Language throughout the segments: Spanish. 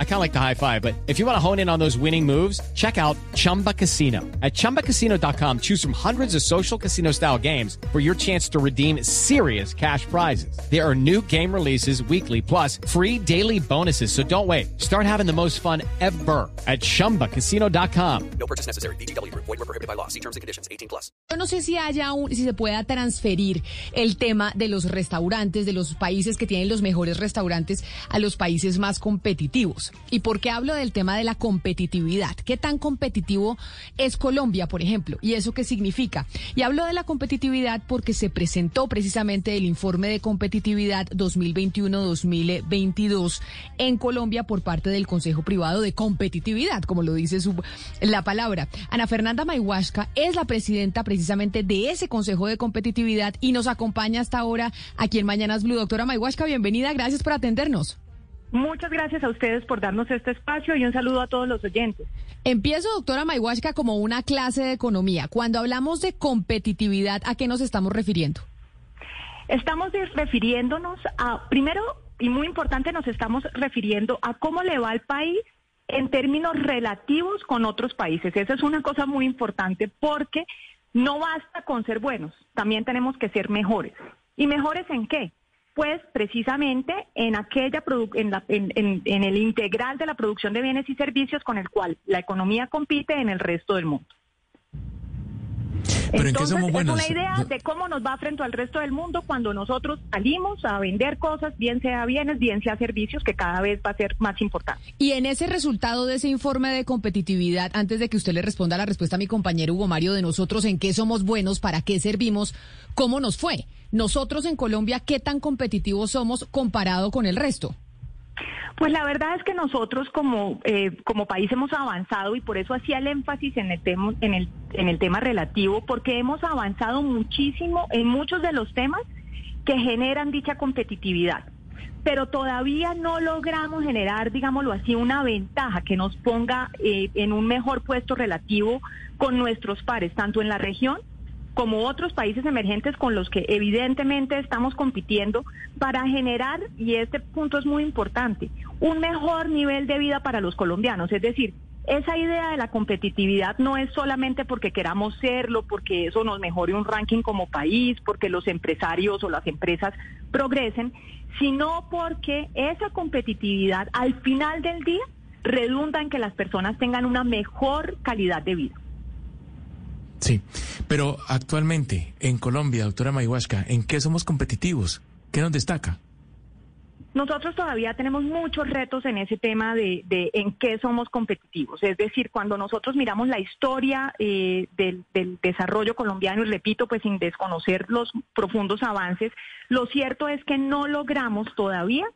I kind of like the high five, but if you want to hone in on those winning moves, check out Chumba Casino. At ChumbaCasino.com, choose from hundreds of social casino style games for your chance to redeem serious cash prizes. There are new game releases weekly, plus free daily bonuses. So don't wait. Start having the most fun ever at ChumbaCasino.com. No purchase necessary. BGW. Void were prohibited by law. See terms and conditions. 18 plus. Yo no sé si haya un, si se pueda transferir el tema de los restaurantes, de los países que tienen los mejores restaurantes restaurantes a los países más competitivos. ¿Y por qué hablo del tema de la competitividad? ¿Qué tan competitivo es Colombia, por ejemplo? ¿Y eso qué significa? Y hablo de la competitividad porque se presentó precisamente el informe de competitividad 2021-2022 en Colombia por parte del Consejo Privado de Competitividad, como lo dice su, la palabra. Ana Fernanda Mayhuasca es la presidenta precisamente de ese Consejo de Competitividad y nos acompaña hasta ahora aquí en Mañanas Blue. Doctora Mayhuasca, bienvenida. Gracias por atendernos. Muchas gracias a ustedes por darnos este espacio y un saludo a todos los oyentes. Empiezo, doctora Mayhuasca, como una clase de economía. Cuando hablamos de competitividad, ¿a qué nos estamos refiriendo? Estamos refiriéndonos a, primero y muy importante, nos estamos refiriendo a cómo le va al país en términos relativos con otros países. Esa es una cosa muy importante porque no basta con ser buenos, también tenemos que ser mejores. ¿Y mejores en qué? Pues precisamente en aquella en, en, en, el integral de la producción de bienes y servicios con el cual la economía compite en el resto del mundo. ¿Pero Entonces, en qué somos buenos? es una idea de cómo nos va frente al resto del mundo cuando nosotros salimos a vender cosas, bien sea bienes, bien sea servicios, que cada vez va a ser más importante. Y en ese resultado de ese informe de competitividad, antes de que usted le responda la respuesta a mi compañero Hugo Mario de nosotros, en qué somos buenos, para qué servimos, ¿cómo nos fue? Nosotros en Colombia, ¿qué tan competitivos somos comparado con el resto? Pues la verdad es que nosotros como, eh, como país hemos avanzado y por eso hacía el énfasis en el, tema, en, el, en el tema relativo, porque hemos avanzado muchísimo en muchos de los temas que generan dicha competitividad. Pero todavía no logramos generar, digámoslo así, una ventaja que nos ponga eh, en un mejor puesto relativo con nuestros pares, tanto en la región como otros países emergentes con los que evidentemente estamos compitiendo para generar, y este punto es muy importante, un mejor nivel de vida para los colombianos. Es decir, esa idea de la competitividad no es solamente porque queramos serlo, porque eso nos mejore un ranking como país, porque los empresarios o las empresas progresen, sino porque esa competitividad al final del día redunda en que las personas tengan una mejor calidad de vida. Sí, pero actualmente en Colombia, doctora Mayhuasca, ¿en qué somos competitivos? ¿Qué nos destaca? Nosotros todavía tenemos muchos retos en ese tema de, en qué somos competitivos. Es decir, cuando nosotros miramos la historia eh, del, del, desarrollo colombiano, y repito, pues sin desconocer los profundos avances, lo cierto es que no logramos todavía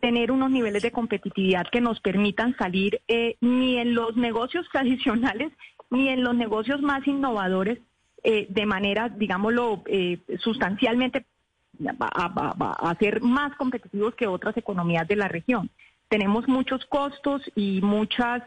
tener unos niveles de competitividad que nos permitan salir eh, ni en los negocios tradicionales ni en los negocios más innovadores eh, de manera, digámoslo, eh, sustancialmente a, a, ser más competitivos que otras economías de la región. Tenemos muchos costos y muchas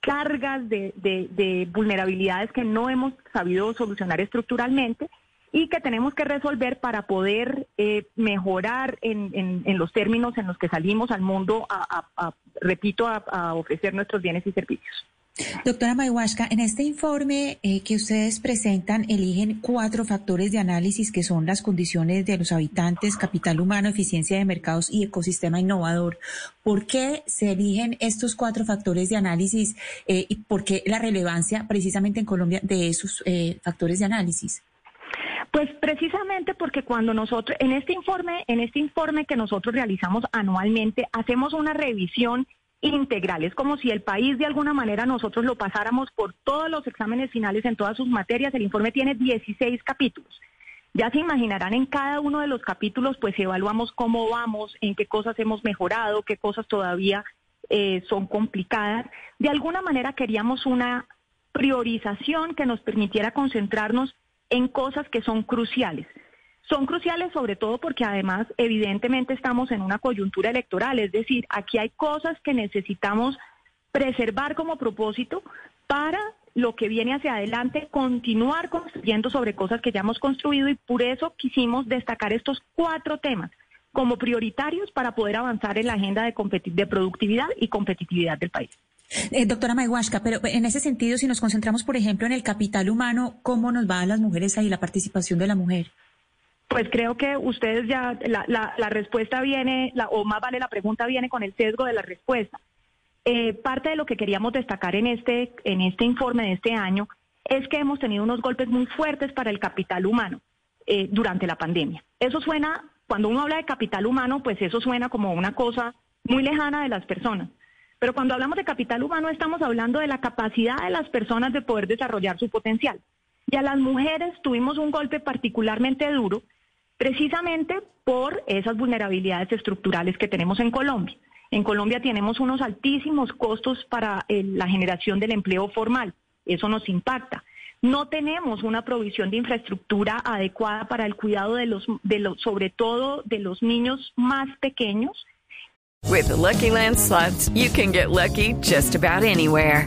cargas de, de, vulnerabilidades que no hemos sabido solucionar estructuralmente y que tenemos que resolver para poder eh, mejorar en, los términos en los que salimos al mundo, a, repito, a ofrecer nuestros bienes y servicios. Doctora Mayhuasca, en este informe eh, que ustedes presentan, eligen cuatro factores de análisis que son las condiciones de los habitantes, capital humano, eficiencia de mercados y ecosistema innovador. ¿Por qué se eligen estos cuatro factores de análisis eh, y por qué la relevancia precisamente en Colombia de esos eh, factores de análisis? Pues precisamente porque cuando nosotros, en este informe, en este informe que nosotros realizamos anualmente, hacemos una revisión integral. Es como si el país de alguna manera nosotros lo pasáramos por todos los exámenes finales en todas sus materias. El informe tiene 16 capítulos. Ya se imaginarán en cada uno de los capítulos, pues evaluamos cómo vamos, en qué cosas hemos mejorado, qué cosas todavía eh, son complicadas. De alguna manera queríamos una priorización que nos permitiera concentrarnos en cosas que son cruciales. Son cruciales sobre todo porque además evidentemente estamos en una coyuntura electoral, es decir, aquí hay cosas que necesitamos preservar como propósito para lo que viene hacia adelante, continuar construyendo sobre cosas que ya hemos construido y por eso quisimos destacar estos cuatro temas como prioritarios para poder avanzar en la agenda de, de productividad y competitividad del país. Eh, doctora Mayhuasca, pero en ese sentido, si nos concentramos, por ejemplo, en el capital humano, ¿cómo nos va a las mujeres ahí, la participación de la mujer? Pues creo que ustedes ya, la, la, respuesta viene, la, o más vale la pregunta viene con el sesgo de la respuesta. Eh, parte de lo que queríamos destacar en este, en este informe de este año es que hemos tenido unos golpes muy fuertes para el capital humano eh, durante la pandemia. Eso suena, cuando uno habla de capital humano, pues eso suena como una cosa muy lejana de las personas. Pero cuando hablamos de capital humano estamos hablando de la capacidad de las personas de poder desarrollar su potencial. Y a las mujeres tuvimos un golpe particularmente duro precisamente por esas vulnerabilidades estructurales que tenemos en Colombia. En Colombia tenemos unos altísimos costos para eh, la generación del empleo formal. Eso nos impacta. No tenemos una provisión de infraestructura adecuada para el cuidado de los, de los sobre todo de los niños más pequeños. With Lucky Land you can get lucky just about anywhere.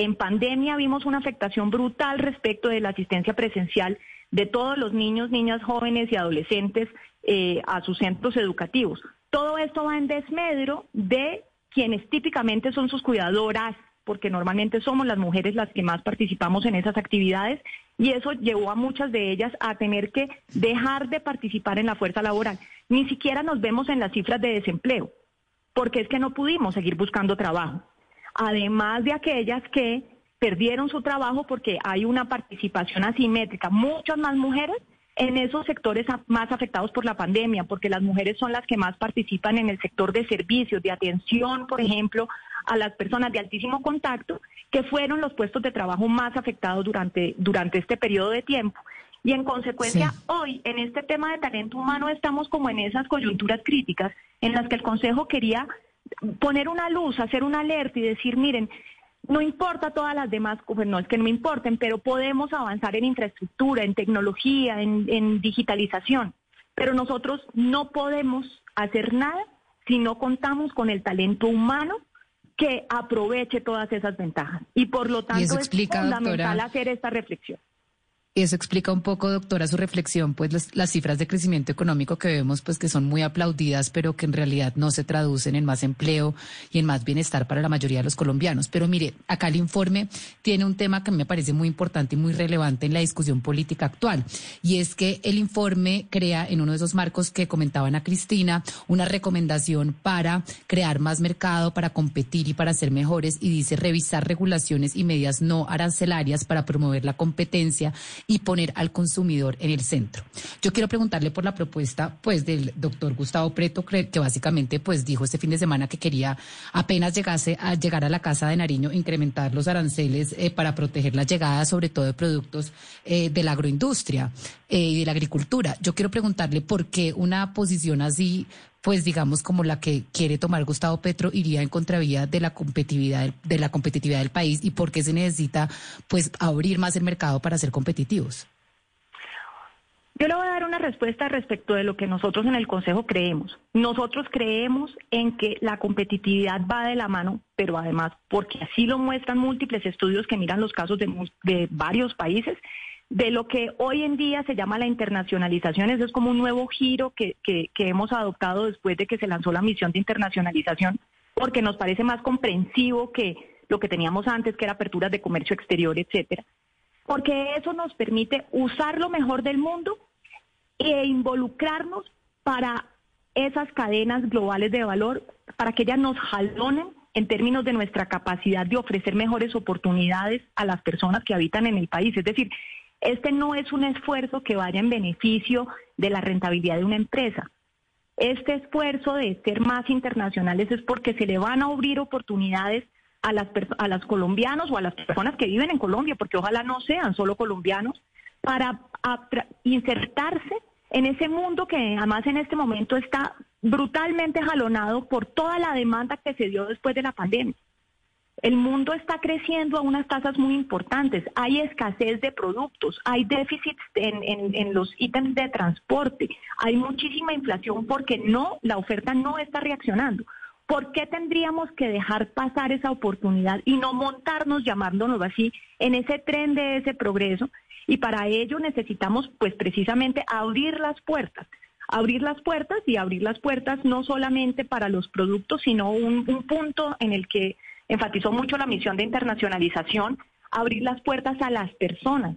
En pandemia vimos una afectación brutal respecto de la asistencia presencial de todos los niños, niñas, jóvenes y adolescentes eh, a sus centros educativos. Todo esto va en desmedro de quienes típicamente son sus cuidadoras, porque normalmente somos las mujeres las que más participamos en esas actividades, y eso llevó a muchas de ellas a tener que dejar de participar en la fuerza laboral. Ni siquiera nos vemos en las cifras de desempleo, porque es que no pudimos seguir buscando trabajo además de aquellas que perdieron su trabajo porque hay una participación asimétrica, muchas más mujeres en esos sectores más afectados por la pandemia, porque las mujeres son las que más participan en el sector de servicios, de atención, por ejemplo, a las personas de altísimo contacto, que fueron los puestos de trabajo más afectados durante, durante este periodo de tiempo. Y en consecuencia, hoy en este tema de talento humano estamos como en esas coyunturas críticas en las que el Consejo quería poner una luz, hacer una alerta y decir, miren, no importa todas las demás, pues no es que no me importen, pero podemos avanzar en infraestructura, en tecnología, en, digitalización. Pero nosotros no podemos hacer nada si no contamos con el talento humano que aproveche todas esas ventajas. Y por lo tanto es fundamental hacer esta reflexión. Eso explica un poco, doctora, su reflexión, pues las, cifras de crecimiento económico que vemos, pues que son muy aplaudidas, pero que en realidad no se traducen en más empleo y en más bienestar para la mayoría de los colombianos. Pero mire, acá el informe tiene un tema que me parece muy importante y muy relevante en la discusión política actual, y es que el informe crea en uno de esos marcos que comentaban a Cristina una recomendación para crear más mercado, para competir y para ser mejores, y dice revisar regulaciones y medidas no arancelarias para promover la competencia y poner al consumidor en el centro. Yo quiero preguntarle por la propuesta pues del doctor Gustavo Preto, que básicamente pues dijo este fin de semana que quería apenas llegase a llegar a la Casa de Nariño incrementar los aranceles eh, para proteger la llegada sobre todo de productos eh, de la agroindustria eh, y de la agricultura. Yo quiero preguntarle por qué una posición así pues digamos como la que quiere tomar Gustavo Petro iría en contravía de la competitividad de la competitividad del país y por qué se necesita pues abrir más el mercado para ser competitivos. Yo le voy a dar una respuesta respecto de lo que nosotros en el Consejo creemos. Nosotros creemos en que la competitividad va de la mano, pero además porque así lo muestran múltiples estudios que miran los casos de, de varios países, de lo que hoy en día se llama la internacionalización. Eso es como un nuevo giro que, que, hemos adoptado después de que se lanzó la misión de internacionalización, porque nos parece más comprensivo que lo que teníamos antes, que era aperturas de comercio exterior, etcétera. Porque eso nos permite usar lo mejor del mundo e involucrarnos para esas cadenas globales de valor, para que ellas nos jalonen en términos de nuestra capacidad de ofrecer mejores oportunidades a las personas que habitan en el país. Es decir, este no es un esfuerzo que vaya en beneficio de la rentabilidad de una empresa. Este esfuerzo de ser más internacionales es porque se le van a abrir oportunidades a las, a las colombianos o a las personas que viven en Colombia, porque ojalá no sean solo colombianos, para insertarse en ese mundo que además en este momento está brutalmente jalonado por toda la demanda que se dio después de la pandemia. El mundo está creciendo a unas tasas muy importantes. Hay escasez de productos, hay déficits en, los ítems de transporte, hay muchísima inflación porque no, la oferta no está reaccionando. ¿Por qué tendríamos que dejar pasar esa oportunidad y no montarnos, llamándonos así, en ese tren de ese progreso? Y para ello necesitamos, pues precisamente, abrir las puertas abrir las puertas y abrir las puertas no solamente para los productos, sino un punto en el que enfatizó mucho la misión de internacionalización, abrir las puertas a las personas,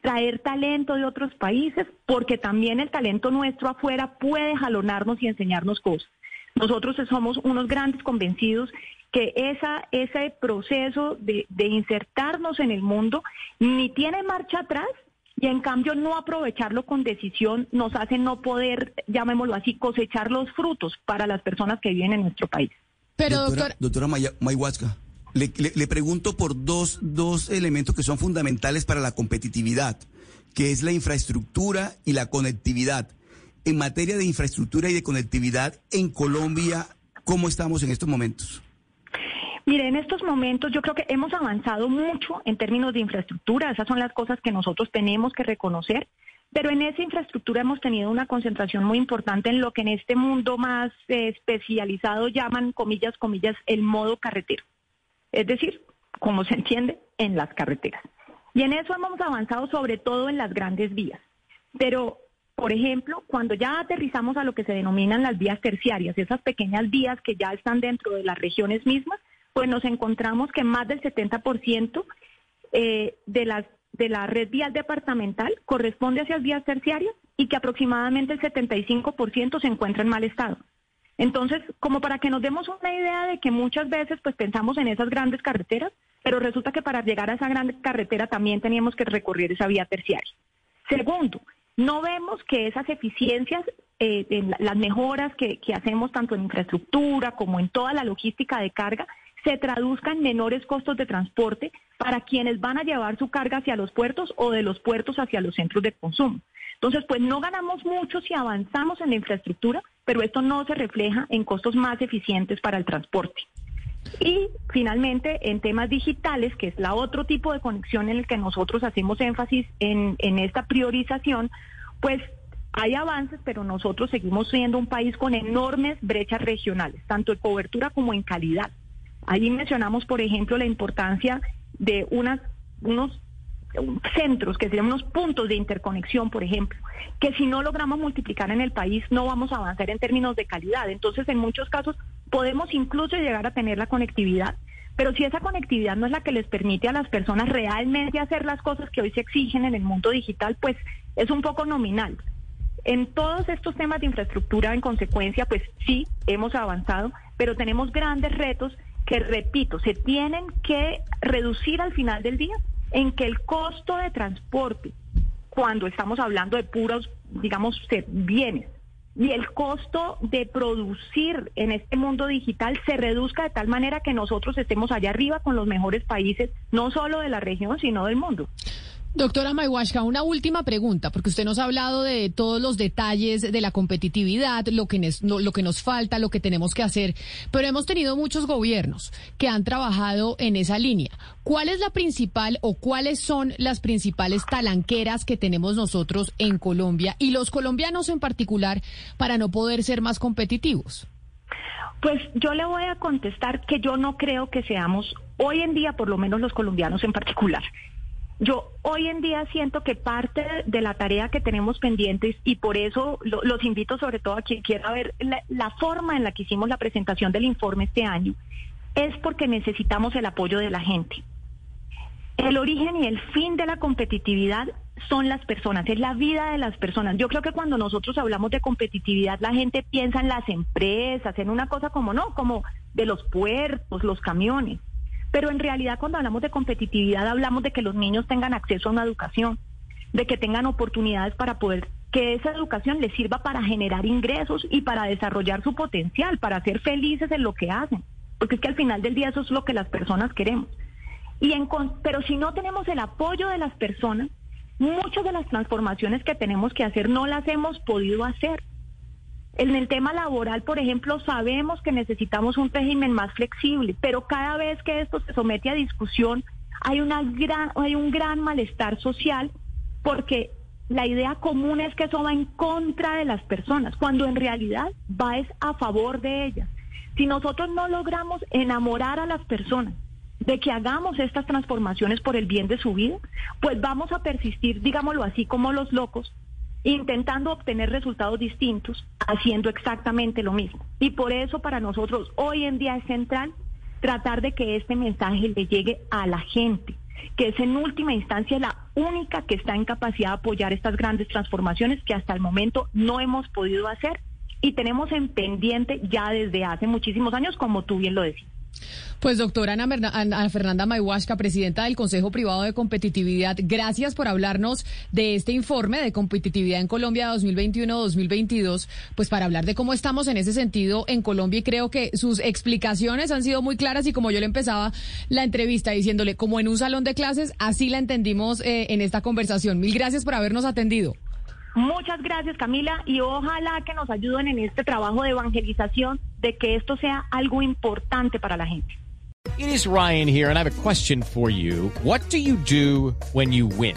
traer talento de otros países, porque también el talento nuestro afuera puede jalonarnos y enseñarnos cosas. Nosotros somos unos grandes convencidos que ese proceso de, de insertarnos en el mundo ni tiene marcha atrás y en cambio no aprovecharlo con decisión nos hace no poder, llamémoslo así, cosechar los frutos para las personas que viven en nuestro país. Pero doctora, doctora, Mayhuasca, le, le, pregunto por dos, dos elementos que son fundamentales para la competitividad, que es la infraestructura y la conectividad. En materia de infraestructura y de conectividad en Colombia, ¿cómo estamos en estos momentos? Mire, en estos momentos yo creo que hemos avanzado mucho en términos de infraestructura, esas son las cosas que nosotros tenemos que reconocer. Pero en esa infraestructura hemos tenido una concentración muy importante en lo que en este mundo más eh, especializado llaman, comillas, comillas, el modo carretero. Es decir, como se entiende, en las carreteras. Y en eso hemos avanzado sobre todo en las grandes vías. Pero, por ejemplo, cuando ya aterrizamos a lo que se denominan las vías terciarias, esas pequeñas vías que ya están dentro de las regiones mismas, pues nos encontramos que más del 70% eh, de las de la red vial departamental corresponde hacia las vías terciarias y que aproximadamente el 75% se encuentra en mal estado. Entonces, como para que nos demos una idea de que muchas veces pues pensamos en esas grandes carreteras, pero resulta que para llegar a esa gran carretera también teníamos que recorrer esa vía terciaria. Segundo, no vemos que esas eficiencias, eh, en las mejoras que, que hacemos tanto en infraestructura como en toda la logística de carga, se traduzca en menores costos de transporte para quienes van a llevar su carga hacia los puertos o de los puertos hacia los centros de consumo. Entonces, pues no ganamos mucho si avanzamos en la infraestructura, pero esto no se refleja en costos más eficientes para el transporte. Y finalmente, en temas digitales, que es la otro tipo de conexión en el que nosotros hacemos énfasis en, en esta priorización, pues hay avances, pero nosotros seguimos siendo un país con enormes brechas regionales, tanto en cobertura como en calidad. Allí mencionamos, por ejemplo, la importancia de unas, unos centros, que serían unos puntos de interconexión, por ejemplo, que si no logramos multiplicar en el país no vamos a avanzar en términos de calidad. Entonces, en muchos casos podemos incluso llegar a tener la conectividad, pero si esa conectividad no es la que les permite a las personas realmente hacer las cosas que hoy se exigen en el mundo digital, pues es un poco nominal. En todos estos temas de infraestructura, en consecuencia, pues sí, hemos avanzado, pero tenemos grandes retos que, repito, se tienen que reducir al final del día en que el costo de transporte, cuando estamos hablando de puros, digamos, bienes, y el costo de producir en este mundo digital se reduzca de tal manera que nosotros estemos allá arriba con los mejores países, no solo de la región, sino del mundo. Doctora Mayhuashka, una última pregunta, porque usted nos ha hablado de todos los detalles de la competitividad, lo que, nos, lo que nos falta, lo que tenemos que hacer, pero hemos tenido muchos gobiernos que han trabajado en esa línea. ¿Cuál es la principal o cuáles son las principales talanqueras que tenemos nosotros en Colombia y los colombianos en particular para no poder ser más competitivos? Pues yo le voy a contestar que yo no creo que seamos, hoy en día, por lo menos los colombianos en particular, yo hoy en día siento que parte de la tarea que tenemos pendientes y por eso los invito sobre todo a quien quiera ver la, forma en la que hicimos la presentación del informe este año, es porque necesitamos el apoyo de la gente. El origen y el fin de la competitividad son las personas, es la vida de las personas. Yo creo que cuando nosotros hablamos de competitividad, la gente piensa en las empresas, en una cosa como no, como de los puertos, los camiones. Pero en realidad cuando hablamos de competitividad hablamos de que los niños tengan acceso a una educación, de que tengan oportunidades para poder que esa educación les sirva para generar ingresos y para desarrollar su potencial, para ser felices en lo que hacen. Porque es que al final del día eso es lo que las personas queremos. Y en, pero si no tenemos el apoyo de las personas, muchas de las transformaciones que tenemos que hacer no las hemos podido hacer. En el tema laboral, por ejemplo, sabemos que necesitamos un régimen más flexible, pero cada vez que esto se somete a discusión, hay, una gran, hay un gran malestar social porque la idea común es que eso va en contra de las personas, cuando en realidad va es a favor de ellas. Si nosotros no logramos enamorar a las personas de que hagamos estas transformaciones por el bien de su vida, pues vamos a persistir, digámoslo así, como los locos, intentando obtener resultados distintos, haciendo exactamente lo mismo. Y por eso para nosotros hoy en día es central tratar de que este mensaje le llegue a la gente, que es en última instancia la única que está en capacidad de apoyar estas grandes transformaciones que hasta el momento no hemos podido hacer y tenemos en pendiente ya desde hace muchísimos años, como tú bien lo decías. Pues doctora Ana, Fernanda Mayhuasca, presidenta del Consejo Privado de Competitividad, gracias por hablarnos de este informe de competitividad en Colombia 2021-2022, pues para hablar de cómo estamos en ese sentido en Colombia y creo que sus explicaciones han sido muy claras y como yo le empezaba la entrevista diciéndole, como en un salón de clases, así la entendimos eh, en esta conversación. Mil gracias por habernos atendido. Muchas gracias Camila y ojalá que nos ayuden en este trabajo de evangelización de que esto sea algo importante para la gente. It is Ryan here and I have a question for you. What do you do when you win?